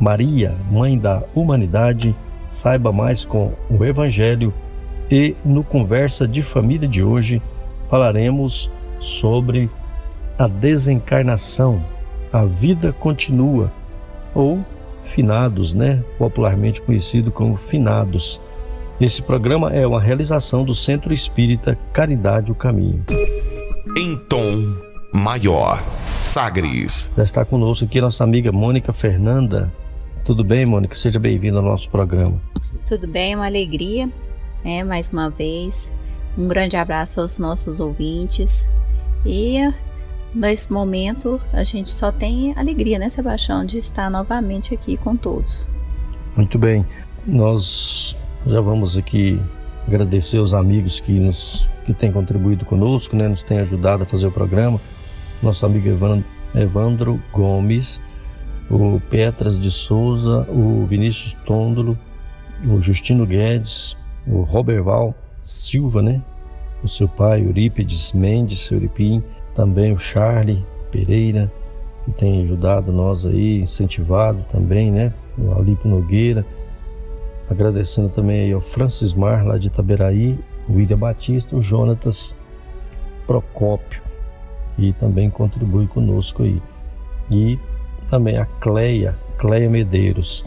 Maria, Mãe da Humanidade, saiba mais com o Evangelho e no Conversa de Família de hoje falaremos sobre a desencarnação, a vida continua, ou finados, né? Popularmente conhecido como finados. Esse programa é uma realização do Centro Espírita Caridade o Caminho. Em tom maior. Sagres. Já está conosco aqui nossa amiga Mônica Fernanda. Tudo bem, Mônica? Seja bem-vinda ao nosso programa. Tudo bem, é uma alegria, né? Mais uma vez. Um grande abraço aos nossos ouvintes. E nesse momento a gente só tem alegria, né, Sebastião, de estar novamente aqui com todos. Muito bem. Nós já vamos aqui agradecer os amigos que nos que têm contribuído conosco, né, nos têm ajudado a fazer o programa nosso amigo Evandro Gomes, o Petras de Souza, o Vinícius Tôndolo, o Justino Guedes, o Roberval Silva, né? O seu pai, Eurípides Mendes, Euripim, também o Charlie Pereira, que tem ajudado nós aí, incentivado também, né? O Alipo Nogueira. Agradecendo também aí ao Francis Mar, lá de Itaberaí, o William Batista, o Jonatas Procópio e também contribui conosco aí. E também a Cleia, Cleia Medeiros.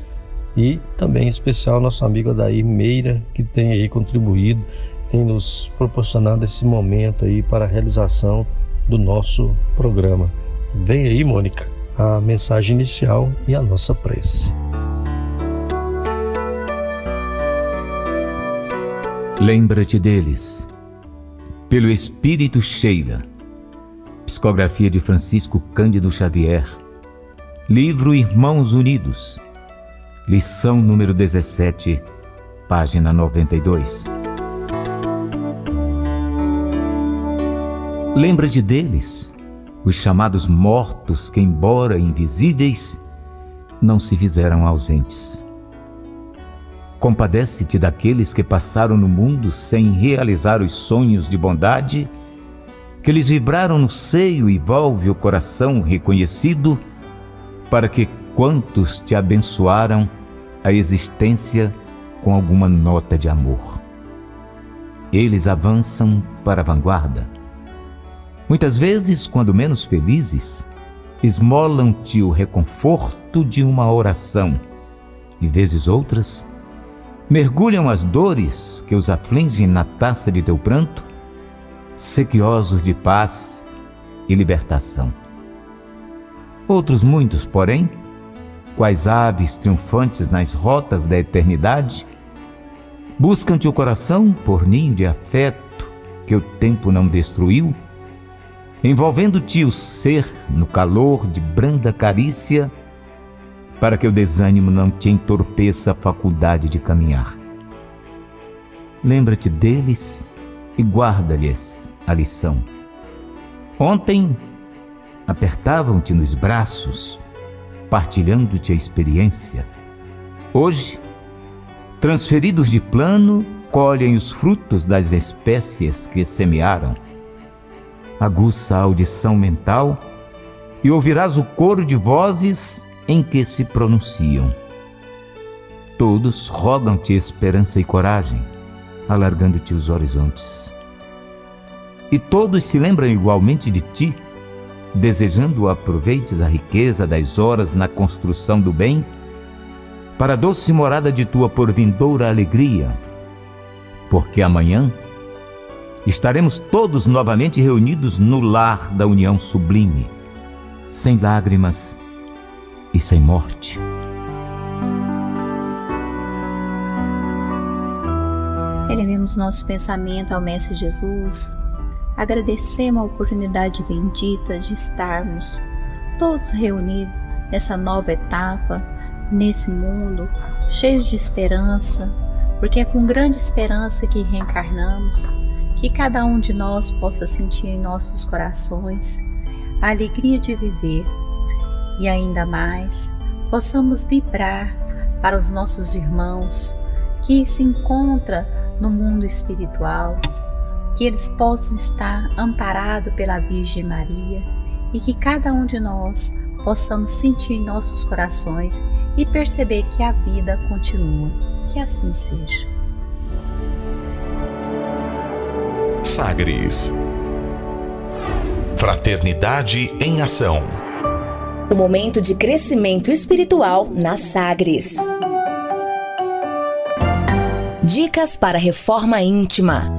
E também em especial nosso amigo Adair Meira, que tem aí contribuído, tem nos proporcionado esse momento aí para a realização do nosso programa. Vem aí, Mônica, a mensagem inicial e a nossa prece. Lembra-te deles. Pelo Espírito Sheila Psicografia de Francisco Cândido Xavier. Livro Irmãos Unidos. Lição número 17, página 92. Lembra-te deles, os chamados mortos que, embora invisíveis, não se fizeram ausentes. Compadece-te daqueles que passaram no mundo sem realizar os sonhos de bondade que lhes vibraram no seio e volve o coração reconhecido, para que quantos te abençoaram a existência com alguma nota de amor. Eles avançam para a vanguarda. Muitas vezes, quando menos felizes, esmolam-te o reconforto de uma oração, e vezes outras, mergulham as dores que os afligem na taça de teu pranto sequiosos de paz e libertação. Outros muitos, porém, quais aves triunfantes nas rotas da eternidade, buscam-te o coração por ninho de afeto que o tempo não destruiu, envolvendo-te o ser no calor de branda carícia, para que o desânimo não te entorpeça a faculdade de caminhar. Lembra-te deles e guarda-lhes a lição. Ontem apertavam-te nos braços, partilhando-te a experiência. Hoje, transferidos de plano, colhem os frutos das espécies que semearam. Aguça a audição mental e ouvirás o coro de vozes em que se pronunciam. Todos rogam-te esperança e coragem, alargando-te os horizontes e todos se lembram igualmente de ti, desejando aproveites a riqueza das horas na construção do bem, para a doce morada de tua porvindoura alegria, porque amanhã estaremos todos novamente reunidos no lar da união sublime, sem lágrimas e sem morte. Elevemos nosso pensamento ao Mestre Jesus, agradecemos a oportunidade bendita de estarmos todos reunidos nessa nova etapa, nesse mundo, cheios de esperança, porque é com grande esperança que reencarnamos, que cada um de nós possa sentir em nossos corações a alegria de viver e ainda mais possamos vibrar para os nossos irmãos que se encontram no mundo espiritual, que eles possam estar amparados pela Virgem Maria e que cada um de nós possamos sentir em nossos corações e perceber que a vida continua. Que assim seja. Sagres Fraternidade em Ação O momento de crescimento espiritual na Sagres. Dicas para reforma íntima.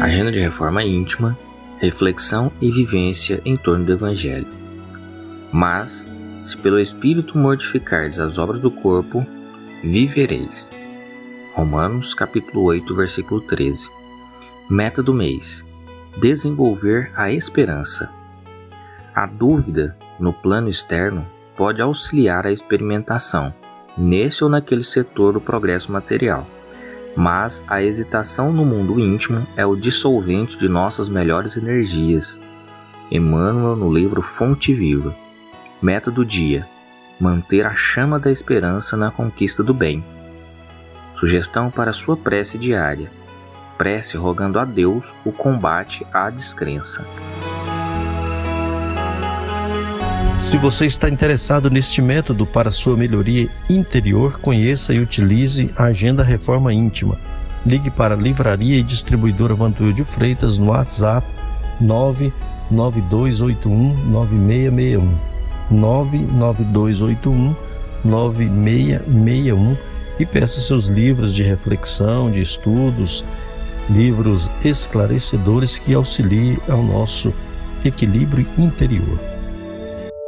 Agenda de reforma íntima, reflexão e vivência em torno do Evangelho. Mas, se pelo Espírito mortificardes as obras do corpo, vivereis. Romanos capítulo 8, versículo 13. Meta do mês: desenvolver a esperança. A dúvida no plano externo pode auxiliar a experimentação, nesse ou naquele setor do progresso material mas a hesitação no mundo íntimo é o dissolvente de nossas melhores energias. Emmanuel no livro Fonte Viva. Meta do dia: manter a chama da esperança na conquista do bem. Sugestão para sua prece diária: prece rogando a Deus o combate à descrença. Se você está interessado neste método para sua melhoria interior, conheça e utilize a Agenda Reforma Íntima. Ligue para a Livraria e Distribuidora Vantuil de Freitas no WhatsApp 99281 9661. 99281 9661 e peça seus livros de reflexão, de estudos, livros esclarecedores que auxiliem ao nosso equilíbrio interior.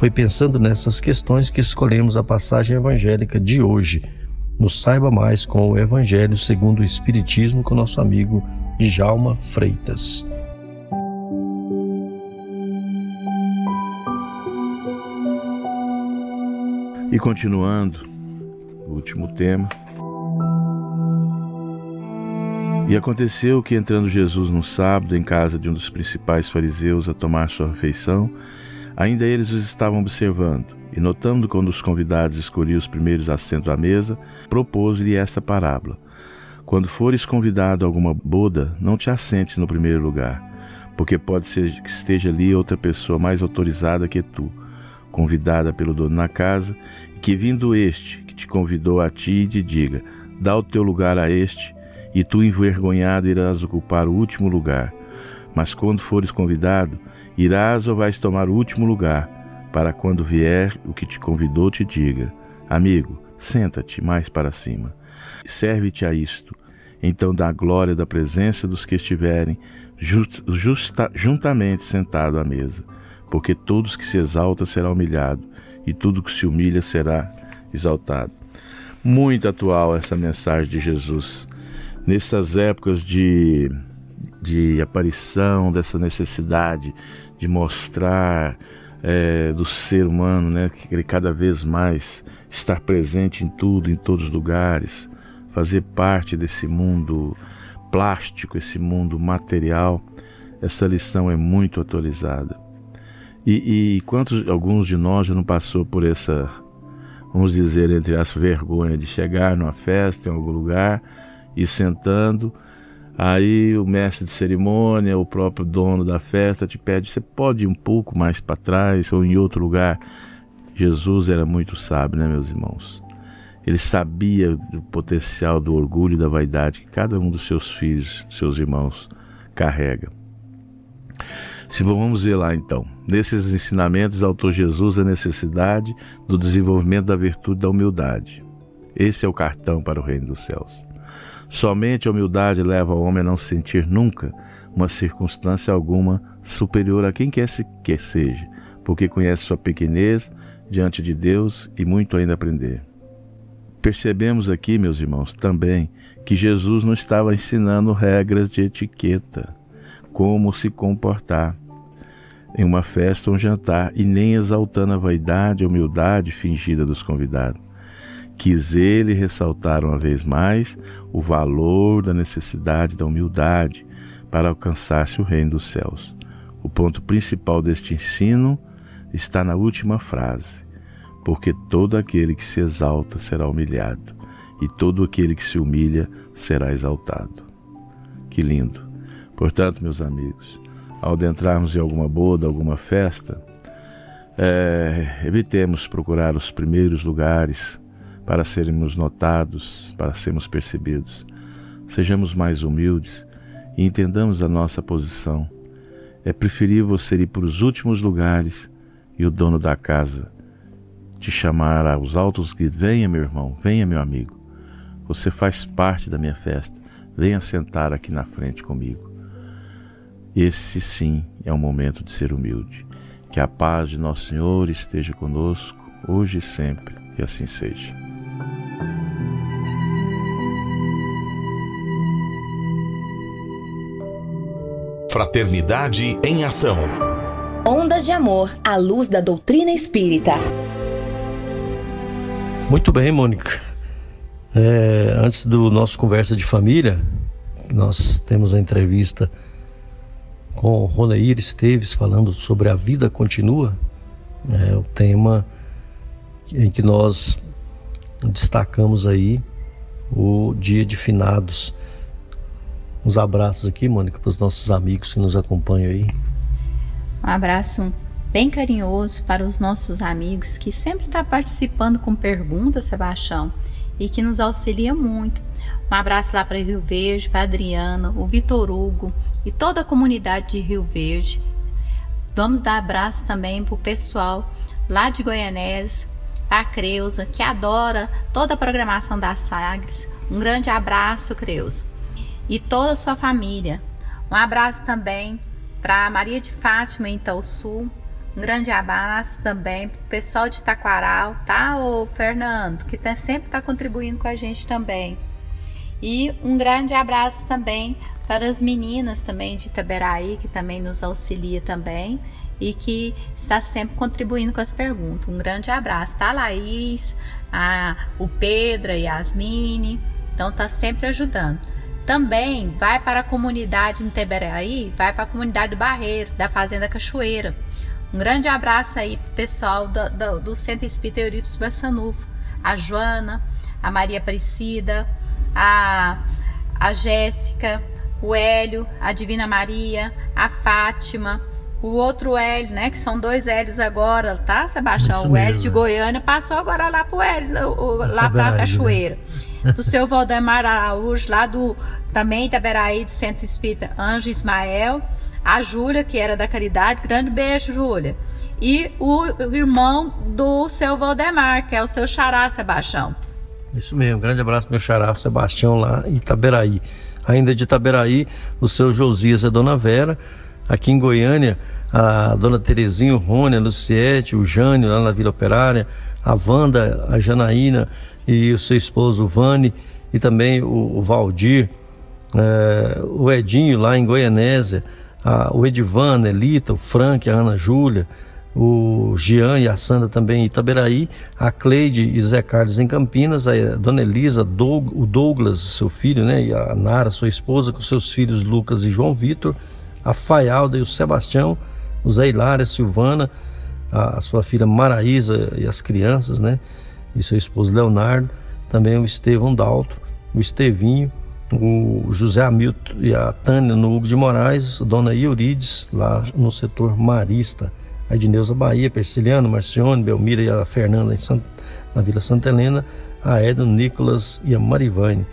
foi pensando nessas questões que escolhemos a passagem evangélica de hoje. Nos saiba mais com o Evangelho segundo o Espiritismo com nosso amigo Djalma Freitas. E continuando, o último tema. E aconteceu que, entrando Jesus no sábado em casa de um dos principais fariseus a tomar sua refeição, Ainda eles os estavam observando, e notando quando os convidados escolhiam os primeiros assentos à mesa, propôs-lhe esta parábola: Quando fores convidado a alguma boda, não te assentes no primeiro lugar, porque pode ser que esteja ali outra pessoa mais autorizada que tu, convidada pelo dono na casa, e que vindo este, que te convidou a ti, te diga: Dá o teu lugar a este, e tu envergonhado irás ocupar o último lugar. Mas quando fores convidado, Irás ou vais tomar o último lugar, para quando vier o que te convidou te diga: Amigo, senta-te mais para cima. Serve-te a isto. Então dá glória da presença dos que estiverem justa, juntamente sentado à mesa. Porque todos que se exalta será humilhado, e tudo que se humilha será exaltado. muito atual essa mensagem de Jesus. Nessas épocas de, de aparição, dessa necessidade de mostrar é, do ser humano, né, que ele cada vez mais estar presente em tudo, em todos os lugares, fazer parte desse mundo plástico, esse mundo material, essa lição é muito atualizada. E, e quantos alguns de nós já não passou por essa, vamos dizer entre as vergonha de chegar numa festa em algum lugar e sentando, aí o mestre de cerimônia, o próprio dono da festa te pede, você pode ir um pouco mais para trás ou em outro lugar. Jesus era muito sábio, né, meus irmãos? Ele sabia do potencial do orgulho e da vaidade que cada um dos seus filhos, seus irmãos, carrega. Se vamos ver lá então, nesses ensinamentos, autor Jesus a necessidade do desenvolvimento da virtude da humildade. Esse é o cartão para o reino dos céus. Somente a humildade leva o homem a não sentir nunca uma circunstância alguma superior a quem quer que seja, porque conhece sua pequenez diante de Deus e muito ainda aprender. Percebemos aqui, meus irmãos, também que Jesus não estava ensinando regras de etiqueta, como se comportar em uma festa ou um jantar, e nem exaltando a vaidade e humildade fingida dos convidados. Quis ele ressaltar uma vez mais o valor da necessidade da humildade para alcançar-se o reino dos céus. O ponto principal deste ensino está na última frase: porque todo aquele que se exalta será humilhado, e todo aquele que se humilha será exaltado. Que lindo! Portanto, meus amigos, ao adentrarmos em alguma boda, alguma festa, é, evitemos procurar os primeiros lugares para sermos notados, para sermos percebidos. Sejamos mais humildes e entendamos a nossa posição. É preferível você ir para os últimos lugares e o dono da casa te chamar aos altos gritos: Venha, meu irmão, venha, meu amigo. Você faz parte da minha festa. Venha sentar aqui na frente comigo. Esse sim é o momento de ser humilde. Que a paz de Nosso Senhor esteja conosco, hoje e sempre, que assim seja. Fraternidade em Ação. Ondas de Amor à luz da doutrina espírita. Muito bem, Mônica. É, antes do nosso conversa de família, nós temos a entrevista com Roneir Esteves falando sobre a vida continua, é o tema em que nós destacamos aí o dia de finados. Uns abraços aqui, Mônica, para os nossos amigos que nos acompanham aí. Um abraço bem carinhoso para os nossos amigos que sempre está participando com perguntas, Sebastião, e que nos auxilia muito. Um abraço lá para Rio Verde, para Adriana, o Vitor Hugo, e toda a comunidade de Rio Verde. Vamos dar abraço também para o pessoal lá de Goianese, a Creuza, que adora toda a programação da Sagres. Um grande abraço, Creuza. E toda a sua família. Um abraço também para Maria de Fátima em Sul. Um grande abraço também para o pessoal de Taquaral, tá, o Fernando, que tá, sempre está contribuindo com a gente também. E um grande abraço também para as meninas também de Itaberaí, que também nos auxilia também e que está sempre contribuindo com as perguntas. Um grande abraço, tá, Laís, a, o Pedro, a Yasmine, então tá sempre ajudando. Também vai para a comunidade em Itaberaí, vai para a comunidade do Barreiro, da Fazenda Cachoeira. Um grande abraço aí pro pessoal do, do, do Centro Espírita Eurípides Barçanufo, a Joana, a Maria Aparecida, a, a Jéssica, o Hélio, a Divina Maria, a Fátima, o outro Hélio, né? Que são dois Hélios agora, tá, Sebastião? Isso o Hélio mesmo. de Goiânia passou agora lá pro Hélio, o, lá pra a né? Cachoeira. Né? Do seu Valdemar Araújo, lá do também Itaberaí, do Centro Espírita Anjo Ismael. A Júlia, que era da Caridade. Grande beijo, Júlia. E o, o irmão do seu Valdemar, que é o seu xará, Sebastião. Isso mesmo, grande abraço meu xará, Sebastião, lá em Itaberaí ainda de Itaberaí, o seu Josias e a dona Vera. Aqui em Goiânia, a dona Terezinha, o Rony, a Luciete, o Jânio lá na Vila Operária, a Wanda, a Janaína e o seu esposo Vane e também o, o Valdir, é, o Edinho lá em Goianésia, a, o Edivan, a Elita, o Frank, a Ana Júlia, o Jean e a Sandra também em Itaberaí, a Cleide e Zé Carlos em Campinas, a Dona Elisa, Doug, o Douglas, seu filho, né, e a Nara, sua esposa, com seus filhos Lucas e João Vitor, a Faialda e o Sebastião, o Zé Hilária, a Silvana, a, a sua filha Maraísa e as crianças, né, e seu esposo Leonardo, também o Estevão Dalto, o Estevinho, o José Hamilton e a Tânia no Hugo de Moraes, a Dona Iurides, lá no setor marista a Edneuza Bahia, Persiliano, Marcione, Belmira e a Fernanda Sant... na Vila Santa Helena, a Edna, Nicolas e a Marivane.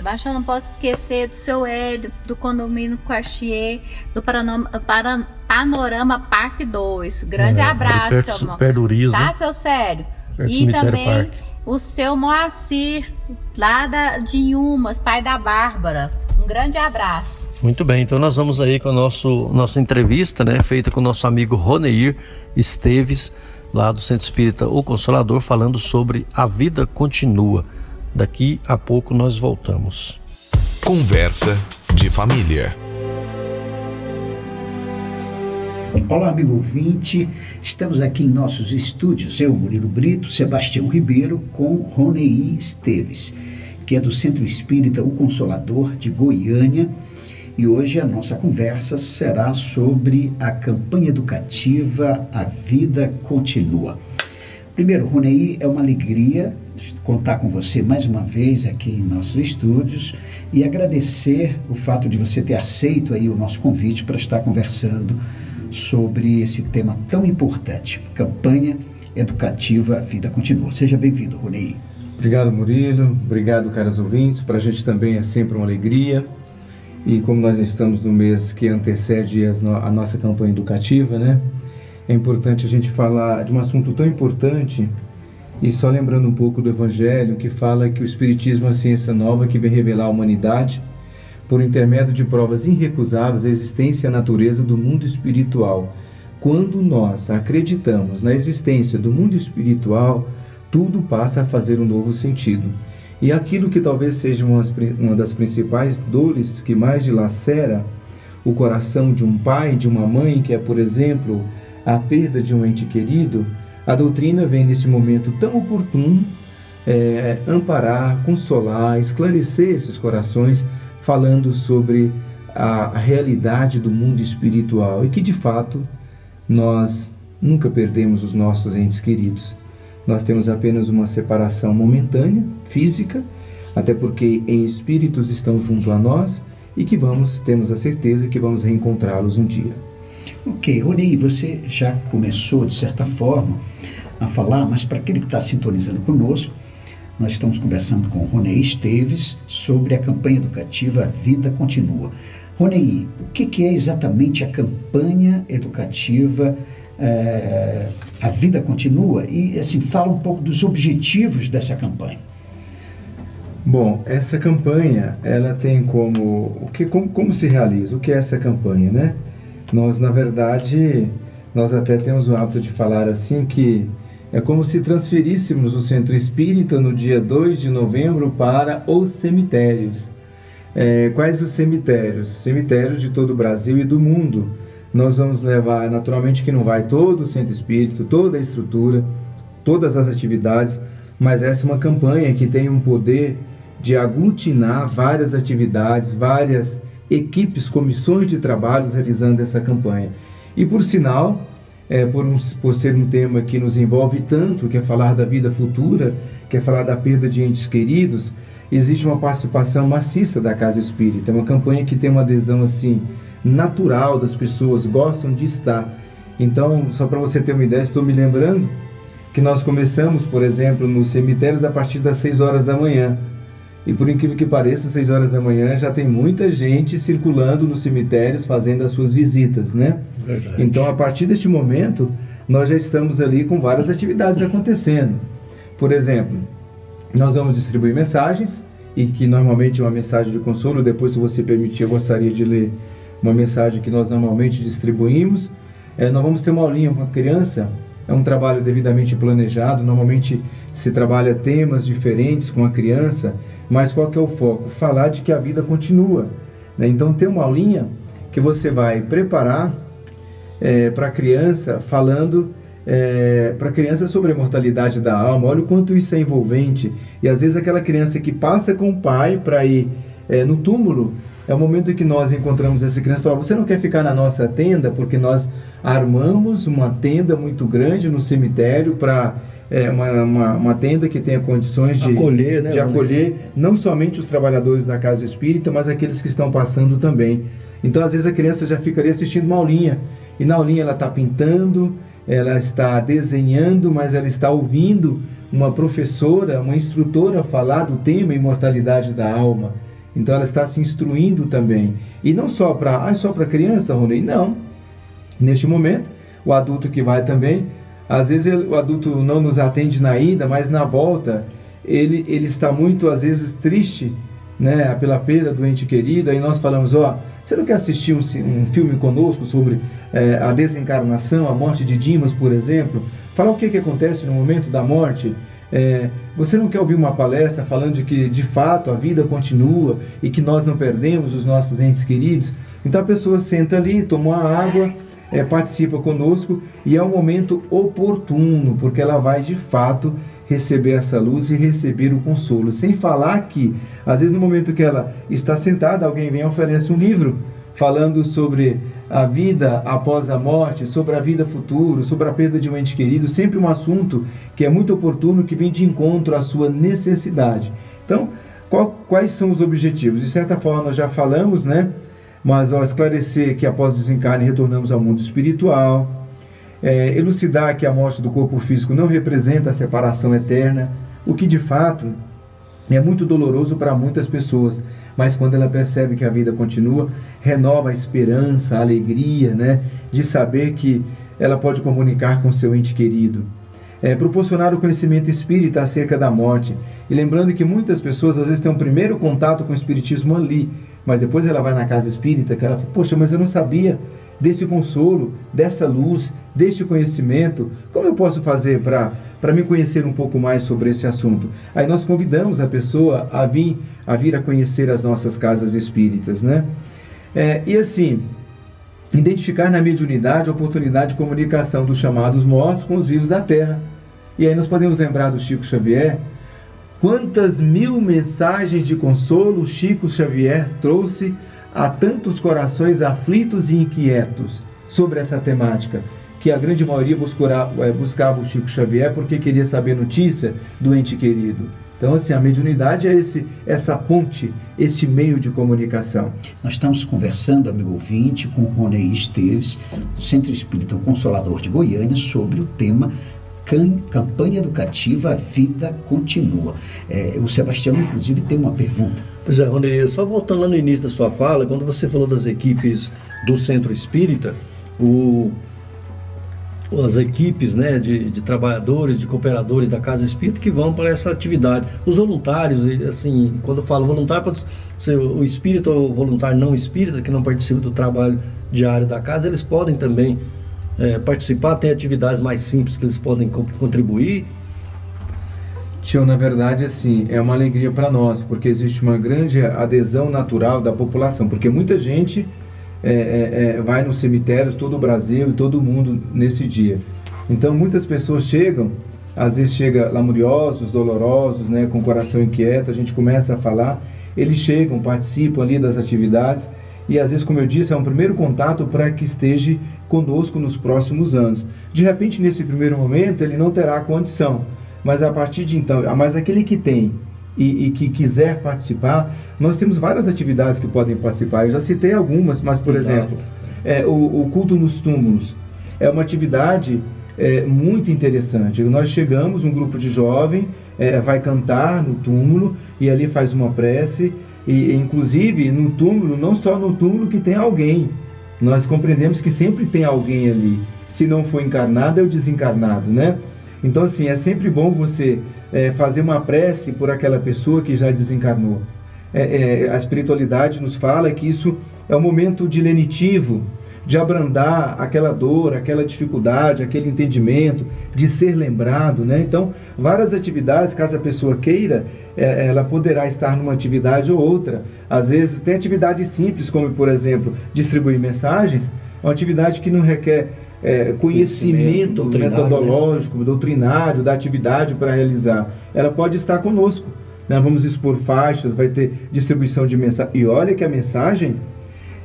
Sebastião, não posso esquecer do seu Hélio, do condomínio Quartier, do Paranoma, Paran... Panorama Parque 2. Grande é, abraço, perto, seu perto do Tá, seu Sério? e também Parque. o seu Moacir, lá da, de Inhumas, pai da Bárbara. Um grande abraço. Muito bem, então nós vamos aí com a nosso, nossa entrevista, né, feita com o nosso amigo Roneir Esteves, lá do Centro Espírita O Consolador, falando sobre a vida continua. Daqui a pouco nós voltamos. Conversa de família. Olá, amigo ouvinte. Estamos aqui em nossos estúdios, eu, Murilo Brito, Sebastião Ribeiro, com Roneir Esteves, que é do Centro Espírita O Consolador de Goiânia e hoje a nossa conversa será sobre a campanha educativa A Vida Continua. Primeiro, Runei, é uma alegria contar com você mais uma vez aqui em nossos estúdios e agradecer o fato de você ter aceito aí o nosso convite para estar conversando sobre esse tema tão importante, campanha educativa A Vida Continua. Seja bem-vindo, Runei. Obrigado, Murilo. Obrigado, caros ouvintes. Para a gente também é sempre uma alegria e como nós estamos no mês que antecede a nossa campanha educativa, né? É importante a gente falar de um assunto tão importante e só lembrando um pouco do Evangelho que fala que o Espiritismo é a ciência nova que vem revelar a humanidade por intermédio de provas irrecusáveis a existência e a natureza do mundo espiritual. Quando nós acreditamos na existência do mundo espiritual, tudo passa a fazer um novo sentido. E aquilo que talvez seja uma das principais dores que mais dilacera o coração de um pai, de uma mãe, que é, por exemplo, a perda de um ente querido, a doutrina vem nesse momento tão oportuno é, amparar, consolar, esclarecer esses corações, falando sobre a realidade do mundo espiritual e que de fato nós nunca perdemos os nossos entes queridos. Nós temos apenas uma separação momentânea, física, até porque em espíritos estão junto a nós e que vamos, temos a certeza que vamos reencontrá-los um dia. Ok, Rony, você já começou, de certa forma, a falar, mas para aquele que está sintonizando conosco, nós estamos conversando com Rony Esteves sobre a campanha educativa Vida Continua. Rony, o que, que é exatamente a campanha educativa é, a vida continua e assim fala um pouco dos objetivos dessa campanha. Bom, essa campanha ela tem como o que como, como se realiza? O que é essa campanha, né? Nós na verdade nós até temos o hábito de falar assim que é como se transferíssemos o centro espírita no dia 2 de novembro para os cemitérios. É, quais os cemitérios? Cemitérios de todo o Brasil e do mundo nós vamos levar, naturalmente que não vai todo o centro espírito, toda a estrutura, todas as atividades, mas essa é uma campanha que tem um poder de aglutinar várias atividades, várias equipes, comissões de trabalhos realizando essa campanha. E por sinal, é, por, um, por ser um tema que nos envolve tanto, que é falar da vida futura, que é falar da perda de entes queridos, existe uma participação maciça da Casa Espírita, é uma campanha que tem uma adesão assim natural das pessoas, gostam de estar. Então, só para você ter uma ideia, estou me lembrando que nós começamos, por exemplo, nos cemitérios a partir das 6 horas da manhã. E por incrível que pareça, às 6 horas da manhã já tem muita gente circulando nos cemitérios fazendo as suas visitas, né? Verdade. Então, a partir deste momento, nós já estamos ali com várias atividades acontecendo. Por exemplo, nós vamos distribuir mensagens, e que normalmente é uma mensagem de consolo, depois, se você permitir, eu gostaria de ler uma mensagem que nós normalmente distribuímos. É, nós vamos ter uma aulinha com a criança é um trabalho devidamente planejado. Normalmente se trabalha temas diferentes com a criança, mas qual que é o foco? Falar de que a vida continua. Né? Então tem uma aulinha que você vai preparar é, para a criança falando é, para a criança sobre a mortalidade da alma. Olha o quanto isso é envolvente. E às vezes aquela criança que passa com o pai para ir é, no túmulo, é o momento em que nós encontramos essa criança e falamos, você não quer ficar na nossa tenda? Porque nós armamos uma tenda muito grande no cemitério para é, uma, uma, uma, tenda que tenha condições de acolher, né, de acolher não somente os trabalhadores da casa espírita, mas aqueles que estão passando também. Então, às vezes, a criança já fica ali assistindo uma aulinha, e na aulinha ela está pintando, ela está desenhando, mas ela está ouvindo uma professora, uma instrutora falar do tema imortalidade da alma. Então ela está se instruindo também. E não só para, ah, só para criança, Rony, não. Neste momento, o adulto que vai também, às vezes ele, o adulto não nos atende na ida, mas na volta ele, ele está muito às vezes triste, né, pela perda do ente querido. Aí nós falamos, ó, oh, você não quer assistir um, um filme conosco sobre é, a desencarnação, a morte de Dimas, por exemplo? Falar o que, que acontece no momento da morte. É, você não quer ouvir uma palestra falando de que de fato a vida continua e que nós não perdemos os nossos entes queridos? Então a pessoa senta ali, toma uma água, é, participa conosco e é um momento oportuno, porque ela vai de fato receber essa luz e receber o consolo. Sem falar que, às vezes, no momento que ela está sentada, alguém vem e oferece um livro falando sobre a vida após a morte, sobre a vida futura, sobre a perda de um ente querido, sempre um assunto que é muito oportuno, que vem de encontro à sua necessidade. Então, qual, quais são os objetivos? De certa forma, nós já falamos, né? Mas ao esclarecer que após o desencarne retornamos ao mundo espiritual, é, elucidar que a morte do corpo físico não representa a separação eterna, o que de fato é muito doloroso para muitas pessoas, mas quando ela percebe que a vida continua, renova a esperança, a alegria, né, de saber que ela pode comunicar com seu ente querido. É, proporcionar o conhecimento espírita acerca da morte. E lembrando que muitas pessoas às vezes têm um primeiro contato com o espiritismo ali, mas depois ela vai na casa espírita, que ela fala, poxa, mas eu não sabia desse consolo, dessa luz, deste conhecimento. Como eu posso fazer para me conhecer um pouco mais sobre esse assunto? Aí nós convidamos a pessoa a vir a, vir a conhecer as nossas casas espíritas, né? É, e assim, identificar na mediunidade a oportunidade de comunicação dos chamados mortos com os vivos da Terra. E aí nós podemos lembrar do Chico Xavier, quantas mil mensagens de consolo Chico Xavier trouxe a tantos corações aflitos e inquietos sobre essa temática, que a grande maioria é, buscava o Chico Xavier porque queria saber notícia do ente querido. Então, assim, a mediunidade é esse, essa ponte, esse meio de comunicação. Nós estamos conversando, amigo ouvinte, com Rony Esteves, do Centro Espírita Consolador de Goiânia, sobre o tema campanha educativa Vida Continua. É, o Sebastião, inclusive, tem uma pergunta. Pois é, Rony, só voltando lá no início da sua fala, quando você falou das equipes do Centro Espírita, o, as equipes né, de, de, trabalhadores, de cooperadores da Casa Espírita que vão para essa atividade. Os voluntários, assim, quando eu falo voluntário, pode ser o espírita ou o voluntário não espírita, que não participa do trabalho diário da casa, eles podem também é, participar, tem atividades mais simples que eles podem co contribuir. Tio, na verdade, assim, é uma alegria para nós, porque existe uma grande adesão natural da população, porque muita gente é, é, é, vai nos cemitérios, todo o Brasil e todo mundo nesse dia. Então, muitas pessoas chegam, às vezes chega lamuriosos, dolorosos, né, com o coração inquieto, a gente começa a falar, eles chegam, participam ali das atividades e às vezes, como eu disse, é um primeiro contato para que esteja conosco nos próximos anos. De repente, nesse primeiro momento, ele não terá condição, mas a partir de então, mas aquele que tem e, e, que quiser participar, nós temos várias atividades que podem participar. Eu já citei algumas, mas por Exato. exemplo, é, o, o, culto nos túmulos é uma atividade é, muito interessante. Nós chegamos, um grupo de jovem é, vai cantar no túmulo e ali faz uma prece e inclusive no túmulo, não só no túmulo que tem alguém. Nós compreendemos que sempre tem alguém ali. Se não for encarnado, é o desencarnado, né? Então, assim, é sempre bom você é, fazer uma prece por aquela pessoa que já desencarnou. É, é, a espiritualidade nos fala que isso é um momento de lenitivo, de abrandar aquela dor, aquela dificuldade, aquele entendimento, de ser lembrado, né? Então, várias atividades, caso a pessoa queira, ela poderá estar numa atividade ou outra. Às vezes tem atividades simples, como por exemplo, distribuir mensagens, é uma atividade que não requer é, conhecimento, conhecimento metodológico, né? doutrinário da atividade para realizar. Ela pode estar conosco. Né? Vamos expor faixas, vai ter distribuição de mensagem. E olha que a mensagem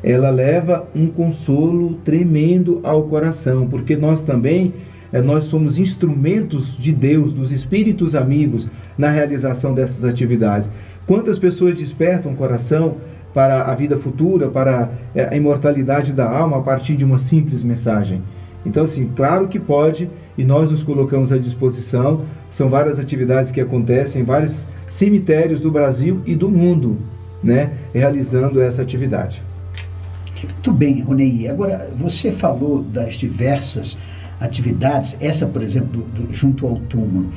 ela leva um consolo tremendo ao coração, porque nós também é, nós somos instrumentos de Deus, dos espíritos amigos na realização dessas atividades. Quantas pessoas despertam o coração para a vida futura, para é, a imortalidade da alma a partir de uma simples mensagem? Então, assim, claro que pode e nós nos colocamos à disposição. São várias atividades que acontecem em vários cemitérios do Brasil e do mundo, né, realizando essa atividade. Muito bem, Ronei. Agora, você falou das diversas atividades, essa, por exemplo, do, junto ao túmulo.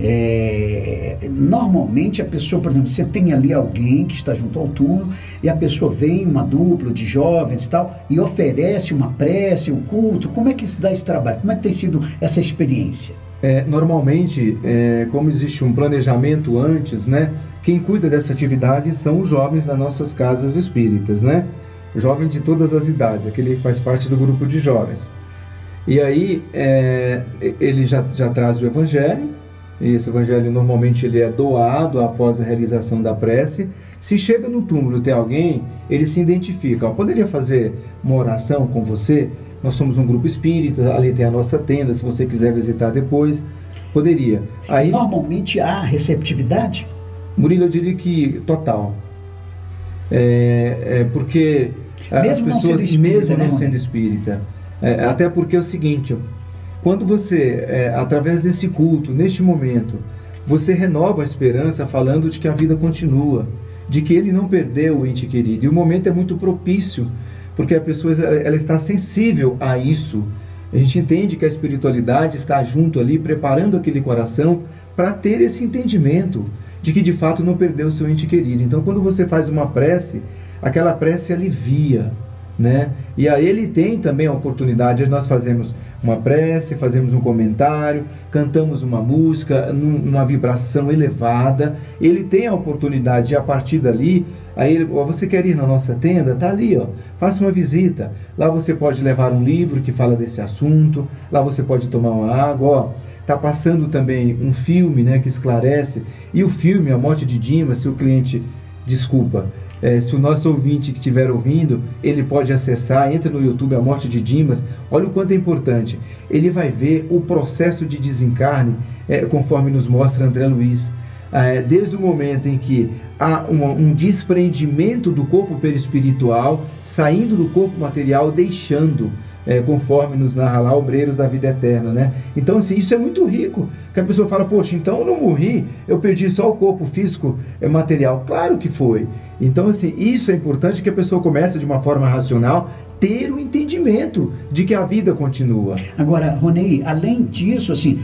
É, normalmente a pessoa, por exemplo, você tem ali alguém que está junto ao túmulo e a pessoa vem, uma dupla de jovens e tal, e oferece uma prece, um culto. Como é que se dá esse trabalho? Como é que tem sido essa experiência? É, normalmente, é, como existe um planejamento antes, né? Quem cuida dessa atividade são os jovens das nossas casas espíritas, né? Jovem de todas as idades, aquele que faz parte do grupo de jovens. E aí é, ele já, já traz o evangelho, e esse evangelho normalmente ele é doado após a realização da prece. Se chega no túmulo tem alguém, ele se identifica. Eu poderia fazer uma oração com você? Nós somos um grupo espírita, ali tem a nossa tenda, se você quiser visitar depois, poderia. Aí, Normalmente há receptividade? Murilo, eu diria que total. É, é porque mesmo as pessoas, espírita, mesmo não né, sendo espírita, é, até porque é o seguinte, quando você, é, através desse culto, neste momento, você renova a esperança falando de que a vida continua, de que ele não perdeu o ente querido. E o momento é muito propício, porque a pessoa ela está sensível a isso. A gente entende que a espiritualidade está junto ali, preparando aquele coração para ter esse entendimento de que de fato não perdeu o seu ente querido. Então, quando você faz uma prece, aquela prece alivia, né? E aí ele tem também a oportunidade, nós fazemos uma prece, fazemos um comentário, cantamos uma música numa vibração elevada, ele tem a oportunidade de a partir dali, aí ele, você quer ir na nossa tenda? Tá ali, ó. Faça uma visita. Lá você pode levar um livro que fala desse assunto, lá você pode tomar uma água, ó. Tá passando também um filme, né, que esclarece. E o filme A Morte de Dimas, se o cliente desculpa, é, se o nosso ouvinte que estiver ouvindo, ele pode acessar, entra no YouTube A Morte de Dimas, olha o quanto é importante. Ele vai ver o processo de desencarne, é, conforme nos mostra André Luiz. É, desde o momento em que há um, um desprendimento do corpo perispiritual, saindo do corpo material, deixando é, conforme nos narra lá, obreiros da vida eterna, né? Então, assim, isso é muito rico, que a pessoa fala, poxa, então eu não morri, eu perdi só o corpo físico é, material. Claro que foi. Então, assim, isso é importante que a pessoa comece de uma forma racional ter o entendimento de que a vida continua. Agora, Ronei, além disso, assim,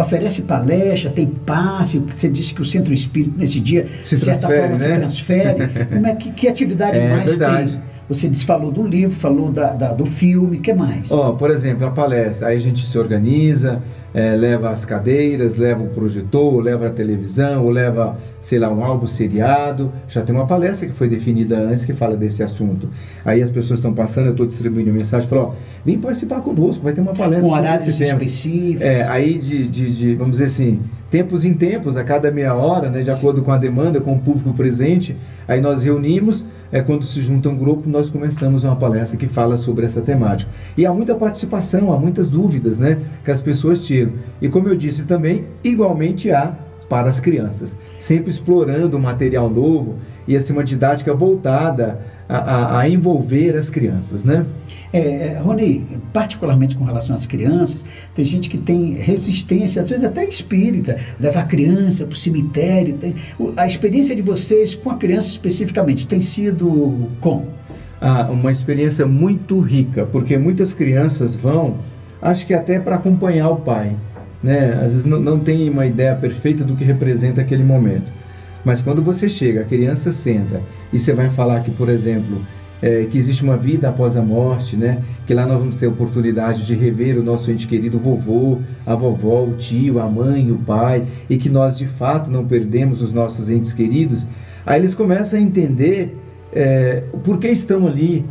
oferece palestra, tem passe, você disse que o Centro Espírita nesse dia, se de certa forma, né? se transfere. Como é que, que atividade É mais verdade. tem? Você falou do livro, falou da, da- do filme, o que mais? Ó, por exemplo, a palestra, aí a gente se organiza, é, leva as cadeiras, leva o projetor, leva a televisão, ou leva, sei lá, um álbum seriado. Já tem uma palestra que foi definida antes que fala desse assunto. Aí as pessoas estão passando, eu estou distribuindo mensagem, ó, vem participar conosco, vai ter uma palestra Com horários específicos. É, aí de, de, de, vamos dizer assim, tempos em tempos, a cada meia hora, né, de acordo com a demanda, com o público presente, aí nós reunimos, é, quando se junta um grupo, nós começamos uma palestra que fala sobre essa temática. E há muita participação, há muitas dúvidas, né, que as pessoas tiram. E como eu disse também, igualmente há para as crianças, sempre explorando material novo e assim uma didática voltada a, a, a envolver as crianças, né? É, Rony, particularmente com relação às crianças, tem gente que tem resistência, às vezes até espírita, levar a criança para o cemitério. tem- a experiência de vocês com a criança especificamente tem sido como? Ah, uma experiência muito rica, porque muitas crianças vão, acho que até para acompanhar o pai, né? Às vezes não, não tem uma ideia perfeita do que representa aquele momento. Mas quando você chega, a criança senta e você vai falar que, por exemplo, é, que existe uma vida após a morte, né? Que lá nós vamos ter oportunidade de rever o nosso ente querido vovô, a vovó, o tio, a mãe, o pai, e que nós de fato não perdemos os nossos entes queridos. Aí eles começam a entender é, por que estão ali,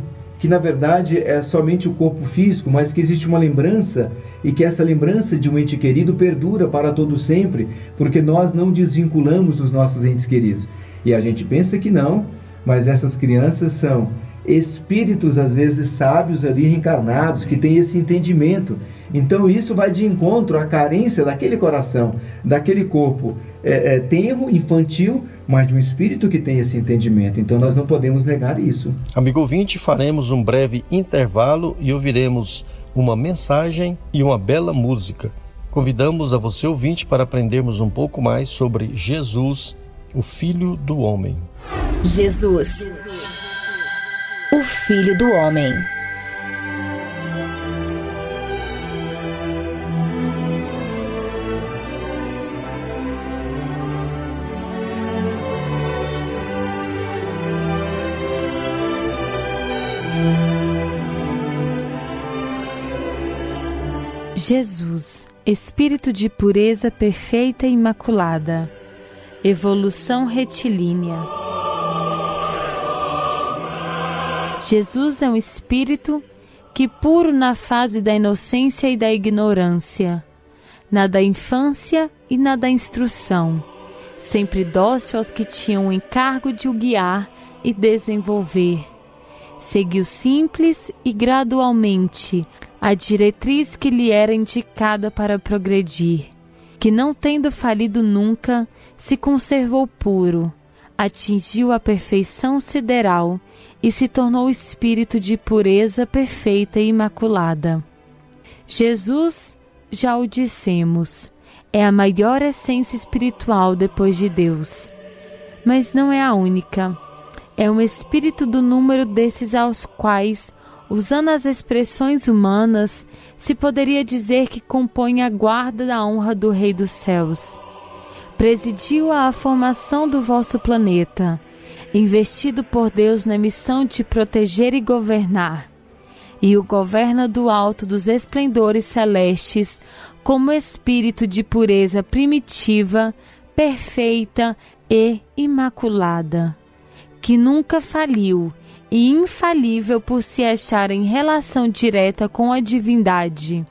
que na verdade é somente o corpo físico, mas que existe uma lembrança e que essa lembrança de um ente querido perdura para todo sempre, porque nós não desvinculamos os nossos entes queridos. E a gente pensa que não, mas essas crianças são espíritos às vezes sábios ali reencarnados que têm esse entendimento. Então isso vai de encontro à carência daquele coração, daquele corpo é, é, tenro, infantil, mas de um espírito que tem esse entendimento. Então nós não podemos negar isso. Amigo ouvinte, faremos um breve intervalo e ouviremos uma mensagem e uma bela música. Convidamos a você ouvinte para aprendermos um pouco mais sobre Jesus, o Filho do Homem. Jesus o Filho do Homem. Jesus, Espírito de pureza perfeita e imaculada, evolução retilínea Jesus é um espírito que, puro na fase da inocência e da ignorância, na da infância e na da instrução, sempre dócil aos que tinham o encargo de o guiar e desenvolver. Seguiu simples e gradualmente a diretriz que lhe era indicada para progredir, que não tendo falido nunca, se conservou puro, atingiu a perfeição sideral e se tornou espírito de pureza perfeita e imaculada. Jesus, já o dissemos, é a maior essência espiritual depois de Deus. Mas não é a única. É um espírito do número desses aos quais, usando as expressões humanas, se poderia dizer que compõe a guarda da honra do Rei dos Céus. Presidiu a formação do vosso planeta investido por Deus na missão de proteger e governar, e o governa do alto dos esplendores celestes como espírito de pureza primitiva, perfeita e imaculada, que nunca faliu e infalível por se achar em relação direta com a divindade.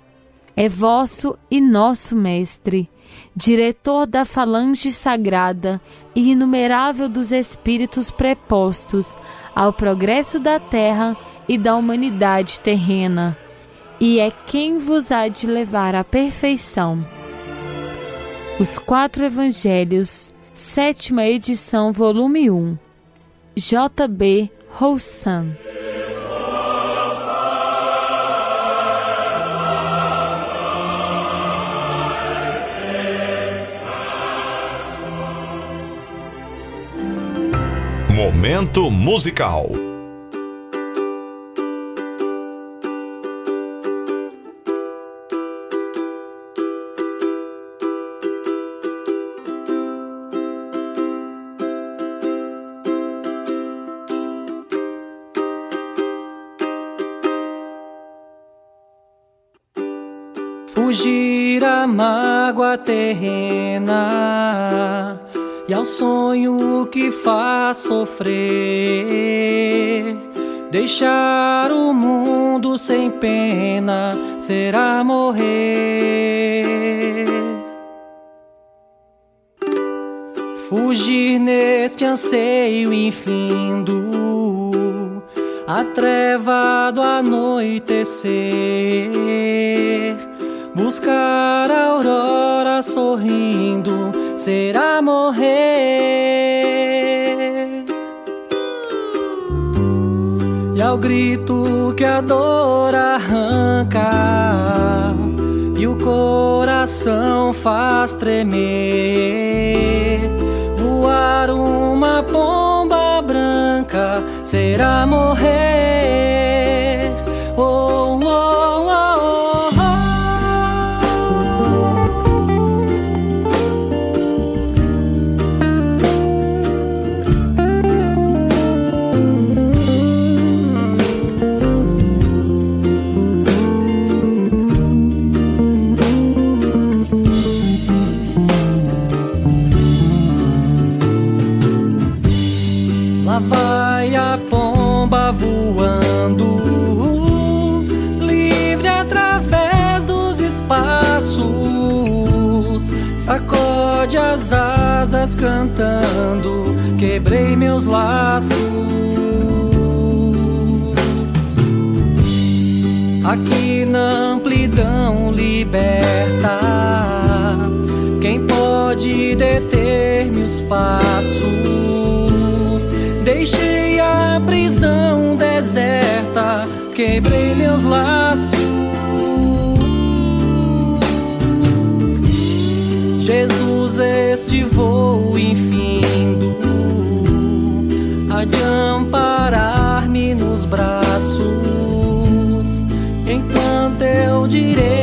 É vosso e nosso Mestre, diretor da falange sagrada e inumerável dos espíritos prepostos ao progresso da terra e da humanidade terrena, e é quem vos há de levar à perfeição. Os Quatro Evangelhos, sétima edição, volume 1. J.B. Roussan Momento musical. Mágoa terrena e ao sonho que faz sofrer. Deixar o mundo sem pena será morrer. Fugir neste anseio infindo, a treva do anoitecer. Buscar a aurora sorrindo será morrer. E ao grito que a dor arranca e o coração faz tremer, voar uma pomba branca será morrer. Cantando, quebrei meus laços. Aqui na amplidão liberta, quem pode deter meus passos? Deixei a prisão deserta, quebrei meus laços. Enquanto